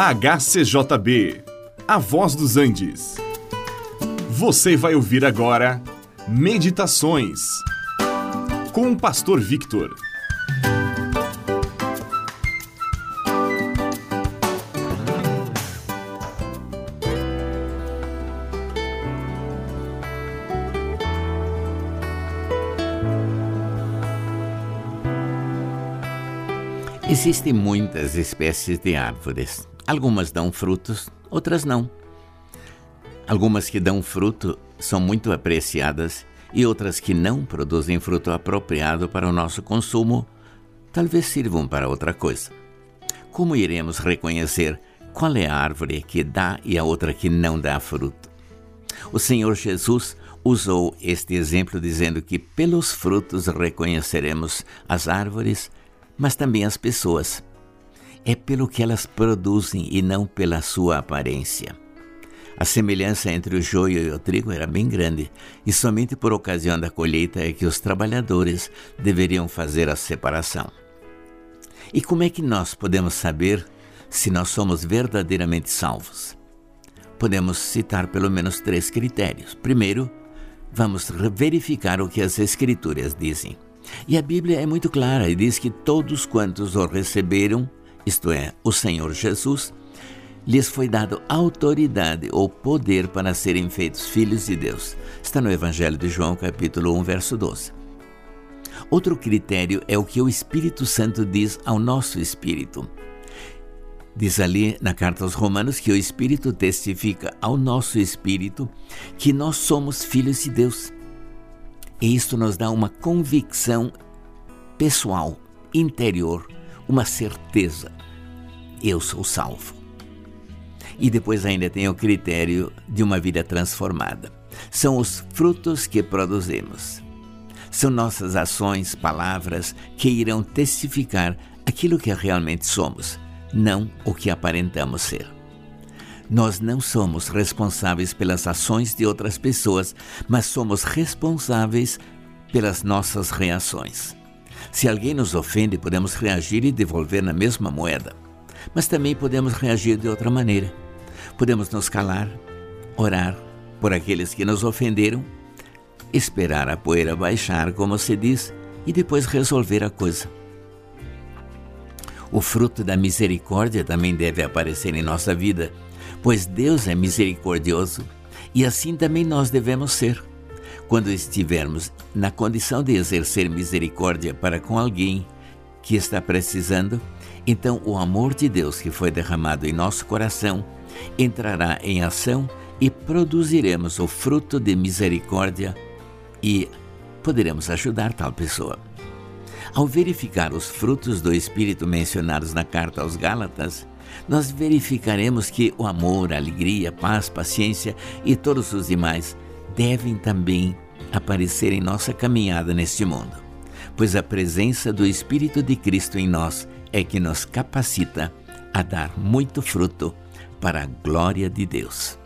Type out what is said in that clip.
HCJB, A Voz dos Andes. Você vai ouvir agora Meditações com o Pastor Victor. Existem muitas espécies de árvores. Algumas dão frutos, outras não. Algumas que dão fruto são muito apreciadas e outras que não produzem fruto apropriado para o nosso consumo talvez sirvam para outra coisa. Como iremos reconhecer qual é a árvore que dá e a outra que não dá fruto? O Senhor Jesus usou este exemplo dizendo que pelos frutos reconheceremos as árvores, mas também as pessoas é pelo que elas produzem e não pela sua aparência. A semelhança entre o joio e o trigo era bem grande, e somente por ocasião da colheita é que os trabalhadores deveriam fazer a separação. E como é que nós podemos saber se nós somos verdadeiramente salvos? Podemos citar pelo menos três critérios. Primeiro, vamos verificar o que as Escrituras dizem. E a Bíblia é muito clara e diz que todos quantos o receberam, isto é, o Senhor Jesus, lhes foi dado autoridade ou poder para serem feitos filhos de Deus. Está no Evangelho de João, capítulo 1, verso 12. Outro critério é o que o Espírito Santo diz ao nosso espírito. Diz ali na carta aos Romanos que o Espírito testifica ao nosso espírito que nós somos filhos de Deus. E isto nos dá uma convicção pessoal, interior, uma certeza: eu sou salvo. E depois ainda tem o critério de uma vida transformada. São os frutos que produzimos. São nossas ações, palavras que irão testificar aquilo que realmente somos, não o que aparentamos ser. Nós não somos responsáveis pelas ações de outras pessoas, mas somos responsáveis pelas nossas reações. Se alguém nos ofende, podemos reagir e devolver na mesma moeda. Mas também podemos reagir de outra maneira. Podemos nos calar, orar por aqueles que nos ofenderam, esperar a poeira baixar, como se diz, e depois resolver a coisa. O fruto da misericórdia também deve aparecer em nossa vida, pois Deus é misericordioso e assim também nós devemos ser. Quando estivermos na condição de exercer misericórdia para com alguém que está precisando, então o amor de Deus que foi derramado em nosso coração entrará em ação e produziremos o fruto de misericórdia e poderemos ajudar tal pessoa. Ao verificar os frutos do Espírito mencionados na carta aos Gálatas, nós verificaremos que o amor, a alegria, paz, paciência e todos os demais devem também aparecer em nossa caminhada neste mundo, pois a presença do Espírito de Cristo em nós é que nos capacita a dar muito fruto para a glória de Deus.